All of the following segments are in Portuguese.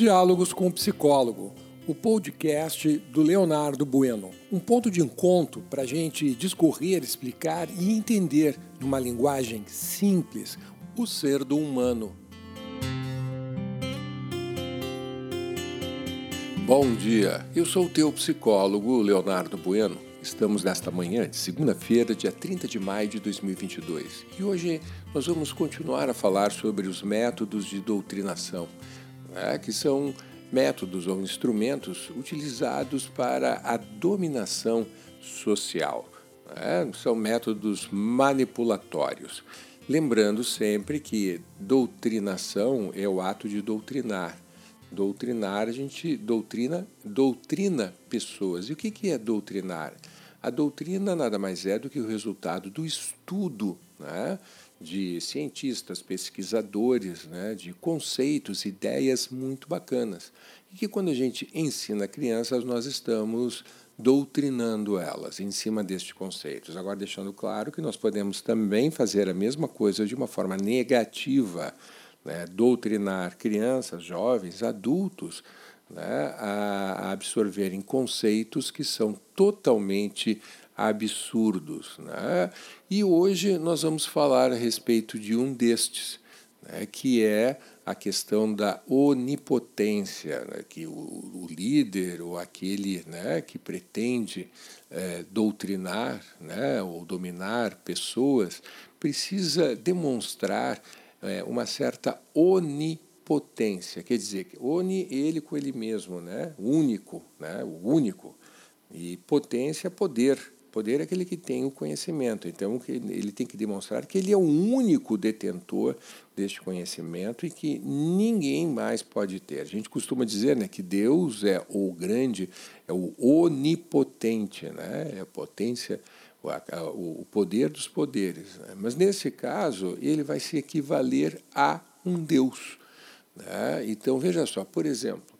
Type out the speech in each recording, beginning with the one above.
Diálogos com o Psicólogo, o podcast do Leonardo Bueno. Um ponto de encontro para a gente discorrer, explicar e entender, numa linguagem simples, o ser do humano. Bom dia, eu sou o teu psicólogo Leonardo Bueno. Estamos nesta manhã de segunda-feira, dia 30 de maio de 2022, e hoje nós vamos continuar a falar sobre os métodos de doutrinação né, que são métodos ou instrumentos utilizados para a dominação social. Né, são métodos manipulatórios. Lembrando sempre que doutrinação é o ato de doutrinar. Doutrinar, a gente doutrina, doutrina pessoas. E o que é doutrinar? A doutrina nada mais é do que o resultado do estudo né, de cientistas, pesquisadores, né, de conceitos, ideias muito bacanas. E que quando a gente ensina crianças, nós estamos doutrinando elas em cima destes conceitos. Agora, deixando claro que nós podemos também fazer a mesma coisa de uma forma negativa, né, doutrinar crianças, jovens, adultos. Né, a absorverem conceitos que são totalmente absurdos. Né? E hoje nós vamos falar a respeito de um destes, né, que é a questão da onipotência, né, que o, o, líder ou aquele né, que pretende é, doutrinar né, ou dominar pessoas precisa demonstrar é, uma certa onipotência, quer dizer, oni ele com ele mesmo, né, único, né, o único, e potência, poder, Poder é aquele que tem o conhecimento. Então, ele tem que demonstrar que ele é o único detentor deste conhecimento e que ninguém mais pode ter. A gente costuma dizer né, que Deus é o grande, é o onipotente, né? é a potência, o poder dos poderes. Né? Mas, nesse caso, ele vai se equivaler a um Deus. Né? Então, veja só, por exemplo,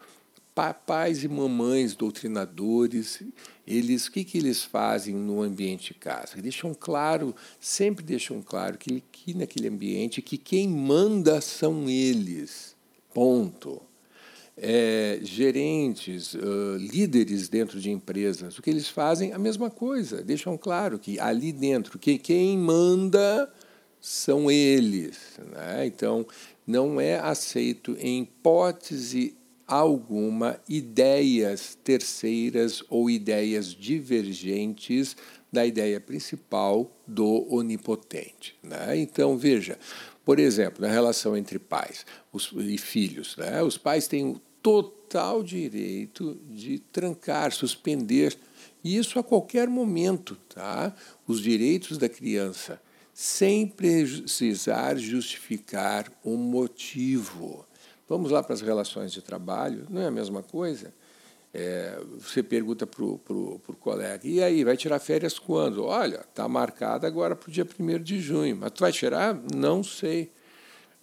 papais e mamães doutrinadores, eles o que, que eles fazem no ambiente casa? Deixam claro, sempre deixam claro que, que naquele ambiente que quem manda são eles. Ponto. É, gerentes, uh, líderes dentro de empresas, o que eles fazem? A mesma coisa. Deixam claro que ali dentro, que quem manda são eles. Né? Então, não é aceito em hipótese alguma ideias terceiras ou ideias divergentes da ideia principal do onipotente. Né? Então, veja, por exemplo, na relação entre pais e filhos, né? os pais têm o total direito de trancar, suspender, e isso a qualquer momento, tá? os direitos da criança, sem precisar justificar um motivo. Vamos lá para as relações de trabalho, não é a mesma coisa? É, você pergunta para o colega, e aí, vai tirar férias quando? Olha, está marcada agora para o dia 1 de junho, mas tu vai tirar? Não sei.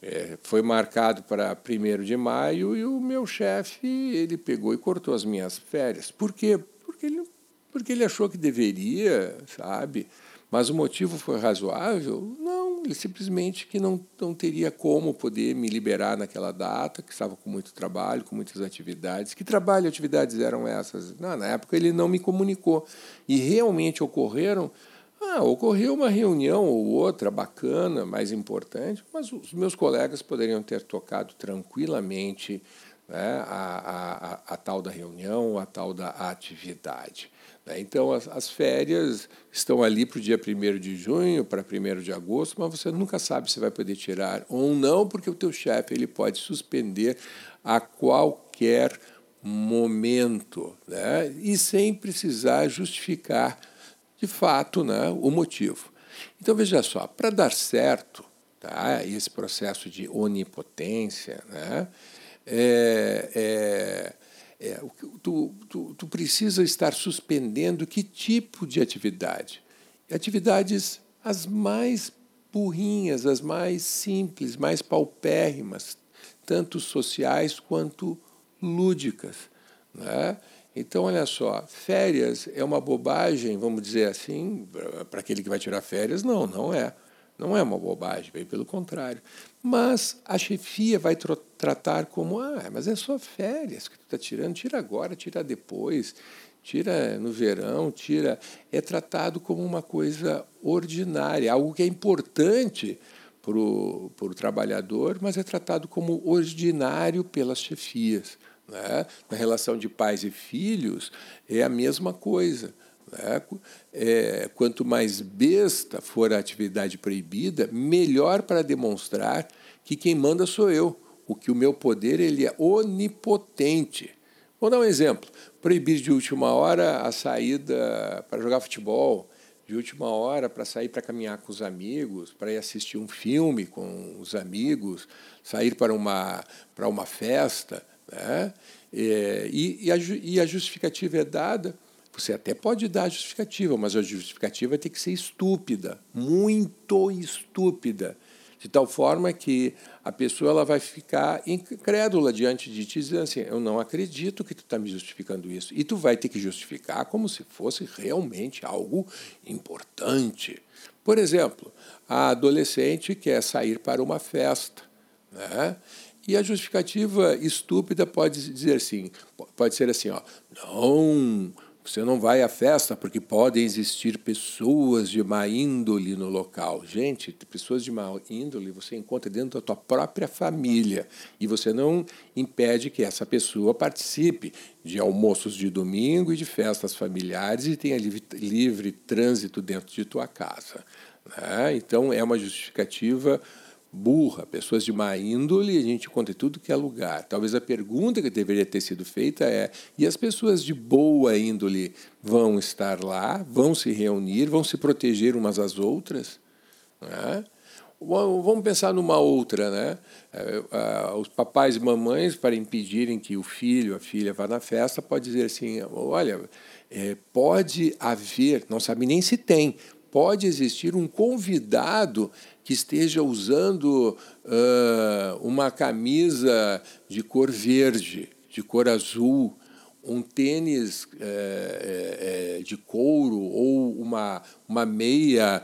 É, foi marcado para 1 de maio e o meu chefe ele pegou e cortou as minhas férias. Por quê? Porque ele, porque ele achou que deveria, sabe? Mas o motivo foi razoável? Não, ele simplesmente que não, não teria como poder me liberar naquela data, que estava com muito trabalho, com muitas atividades. Que trabalho e atividades eram essas? Não, na época ele não me comunicou. E realmente ocorreram. Ah, ocorreu uma reunião ou outra bacana, mais importante, mas os meus colegas poderiam ter tocado tranquilamente né, a, a, a, tal da reunião, a tal da atividade. Né? Então, as, as, férias estão ali para o dia 1 de junho, para 1 de agosto, mas você nunca sabe se vai poder tirar ou não, porque o teu chefe ele pode suspender a qualquer momento, né? e sem precisar justificar de fato né, o motivo. Então, veja só, para dar certo tá, esse processo de onipotência, né, é, é, tu, precisa estar suspendendo que tipo de atividade? Atividades as mais burrinhas, as mais simples, mais paupérrimas, tanto sociais quanto lúdicas. Né? Então, olha só, férias é uma bobagem, vamos dizer assim, para aquele que vai tirar férias? Não, não é. Não é uma bobagem, bem pelo contrário. Mas a chefia vai tra tratar como, ah, mas é só férias que tu está tirando, tira agora, tira depois, tira no verão, tira. É tratado como uma coisa ordinária, algo que é importante para o trabalhador, mas é tratado como ordinário pelas chefias. Né? Na relação de pais e filhos, é a mesma coisa. Né? É, quanto mais besta for a atividade proibida, melhor para demonstrar que quem manda sou eu, o que o meu poder ele é onipotente. Vou dar um exemplo: proibir de última hora a saída para jogar futebol, de última hora para sair para caminhar com os amigos, para ir assistir um filme com os amigos, sair para uma, para uma festa. Né? É, e, e, a, e a justificativa é dada. Você até pode dar a justificativa, mas a justificativa tem que ser estúpida, muito estúpida, de tal forma que a pessoa ela vai ficar incrédula diante de ti, dizendo assim: Eu não acredito que tu está me justificando isso. E tu vai ter que justificar como se fosse realmente algo importante. Por exemplo, a adolescente quer sair para uma festa. Né? E a justificativa estúpida pode dizer assim, pode ser assim, ó, não, você não vai à festa porque podem existir pessoas de má índole no local. Gente, pessoas de má índole você encontra dentro da tua própria família e você não impede que essa pessoa participe de almoços de domingo e de festas familiares e tenha livre, livre trânsito dentro de tua casa. Né? Então é uma justificativa burra, pessoas de má índole, a gente conta tudo que é lugar. Talvez a pergunta que deveria ter sido feita é: e as pessoas de boa índole vão estar lá, vão se reunir, vão se proteger umas às outras? Né? Vamos pensar numa outra, né? É, os papais e mamães, para impedirem que o filho, a filha vá na festa, pode dizer assim: olha, é, pode haver, não sabe nem se tem, pode existir um convidado que esteja usando uh, uma camisa de cor verde, de cor azul, um tênis de couro ou uma, uma meia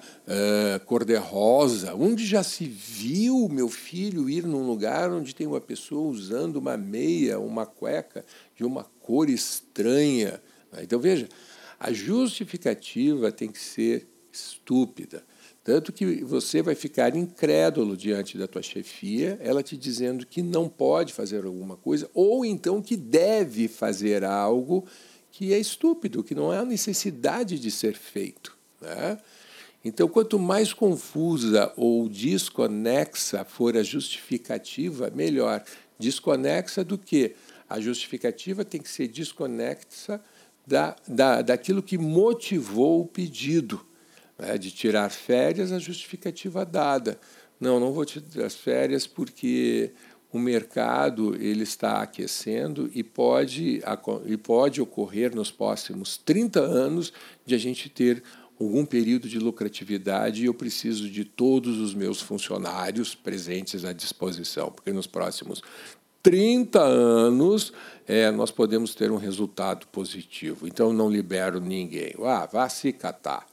cor-de-rosa. Onde já se viu meu filho ir num lugar onde tem uma pessoa usando uma meia, uma cueca de uma cor estranha? Então, veja, a justificativa tem que ser estúpida. Tanto que você vai ficar incrédulo diante da tua chefia, ela te dizendo que não pode fazer alguma coisa, ou então que deve fazer algo que é estúpido, que não há necessidade de ser feito. Né? Então, quanto mais confusa ou desconexa for a justificativa, melhor. Desconexa do que? A justificativa tem que ser desconexa da, da, daquilo que motivou o pedido né, de tirar férias, a justificativa dada. Não, não vou tirar as férias porque o mercado ele está aquecendo e pode, e pode ocorrer nos próximos 30 anos de a gente ter algum período de lucratividade e eu preciso de todos os meus funcionários presentes à disposição, porque nos próximos 30 anos é, nós podemos ter um resultado positivo. Então não libero ninguém. Ah, vá se catar.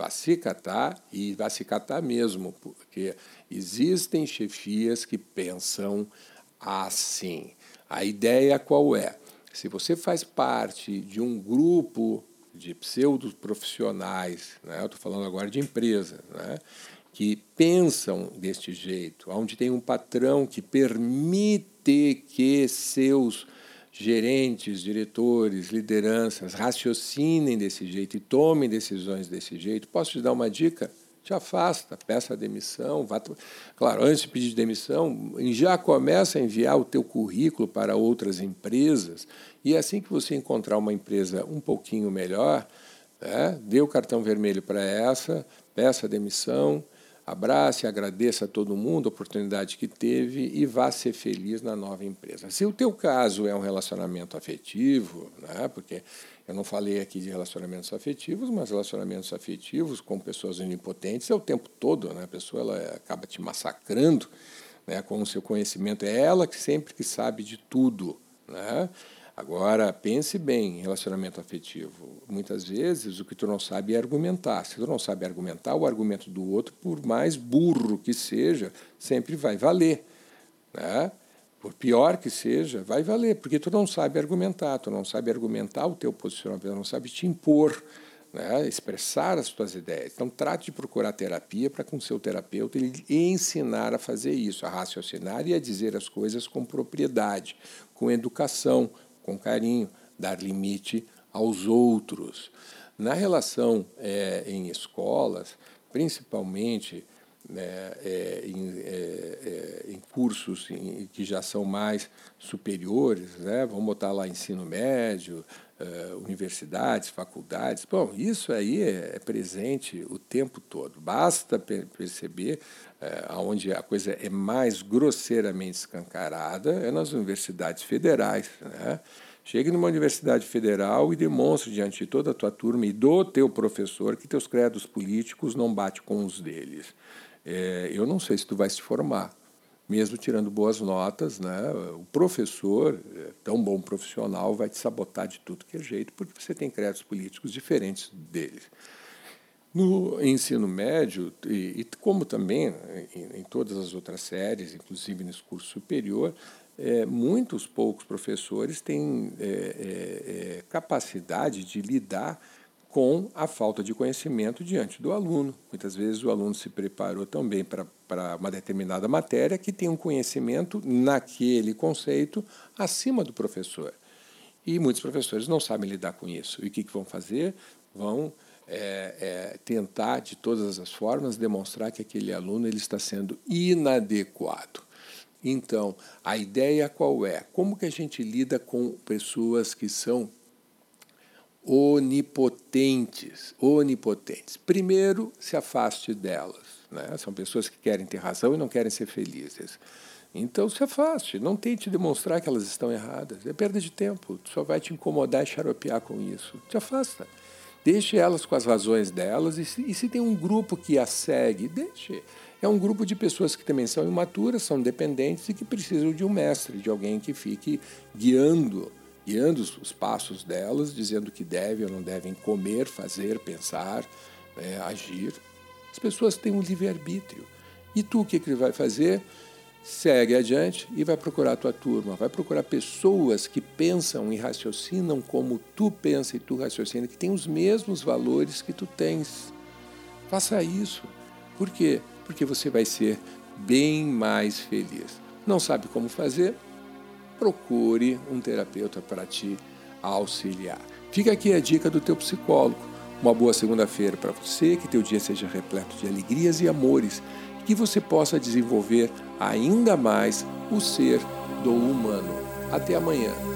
Vai se catar e vai se catar mesmo, porque existem chefias que pensam assim. A ideia qual é? Se você faz parte de um grupo de pseudo profissionais, né? eu estou falando agora de empresa, né? que pensam deste jeito, onde tem um patrão que permite que seus gerentes, diretores, lideranças raciocinem desse jeito e tomem decisões desse jeito. Posso te dar uma dica? Te afasta, peça a demissão. Vá... Claro, antes de pedir demissão, já começa a enviar o teu currículo para outras empresas e assim que você encontrar uma empresa um pouquinho melhor, né, dê o cartão vermelho para essa, peça a demissão, abrace, agradeça a todo mundo a oportunidade que teve e vá ser feliz na nova empresa. Se o teu caso é um relacionamento afetivo, né, porque eu não falei aqui de relacionamentos afetivos, mas relacionamentos afetivos com pessoas onipotentes é o tempo todo, né? A pessoa ela acaba te massacrando, né, com o seu conhecimento, é ela que sempre que sabe de tudo, né? Agora, pense bem em relacionamento afetivo. Muitas vezes o que tu não sabe é argumentar. Se tu não sabe argumentar, o argumento do outro, por mais burro que seja, sempre vai valer. Né? Por pior que seja, vai valer, porque tu não sabe argumentar, tu não sabe argumentar o teu posicionamento, tu não sabe te impor né, expressar as suas ideias. Então, trate de procurar terapia para, com seu terapeuta, ele ensinar a fazer isso, a raciocinar e a dizer as coisas com propriedade, com educação, com carinho, dar limite aos outros. Na relação é, em escolas, principalmente é, em, é, é, em, cursos em, que já são mais superiores, né, vamos botar lá ensino médio, uh, universidades, faculdades. Bom, isso aí é, é, presente o tempo todo. Basta perceber uh, onde a coisa é mais grosseiramente escancarada é nas universidades federais. Né? Chegue numa universidade federal e demonstre diante de toda a tua turma e do teu professor que teus credos políticos não batem com os deles. É, eu não sei se tu vai se formar, mesmo tirando boas notas, né? O professor, é, tão bom profissional, vai te sabotar de tudo que é jeito, porque você tem créditos políticos diferentes deles. No ensino médio, e, e como também em, em, todas as outras séries, inclusive nesse curso superior, é, muitos poucos professores têm é, é, é capacidade de lidar com a falta de conhecimento diante do aluno. Muitas vezes o aluno se preparou também para, para uma determinada matéria que tem um conhecimento naquele conceito acima do professor. E muitos professores não sabem lidar com isso. E o que, que vão fazer? Vão é, é, tentar, de todas as formas, demonstrar que aquele aluno ele está sendo inadequado. Então, a ideia qual é? Como que a gente lida com pessoas que são onipotentes, onipotentes. Primeiro, se afaste delas. Né? São pessoas que querem ter razão e não querem ser felizes. Então se afaste, não tente demonstrar que elas estão erradas. É perda de tempo, só vai te incomodar e xaropear com isso. Te afasta. Deixe elas com as razões delas e se, e se tem um grupo que as segue, deixe. É um grupo de pessoas que também são imaturas, são dependentes e que precisam de um mestre, de alguém que fique guiando guiando os passos delas, dizendo que devem ou não devem comer, fazer, pensar, né, agir. As pessoas têm um livre-arbítrio. E tu o que, que vai fazer? Segue adiante e vai procurar a tua turma, vai procurar pessoas que pensam e raciocinam como tu pensa e tu raciocina, que têm os mesmos valores que tu tens. Faça isso. Por quê? Porque você vai ser bem mais feliz. Não sabe como fazer? Procure um terapeuta para te auxiliar. Fica aqui a dica do teu psicólogo. Uma boa segunda-feira para você, que teu dia seja repleto de alegrias e amores, que você possa desenvolver ainda mais o ser do humano. Até amanhã.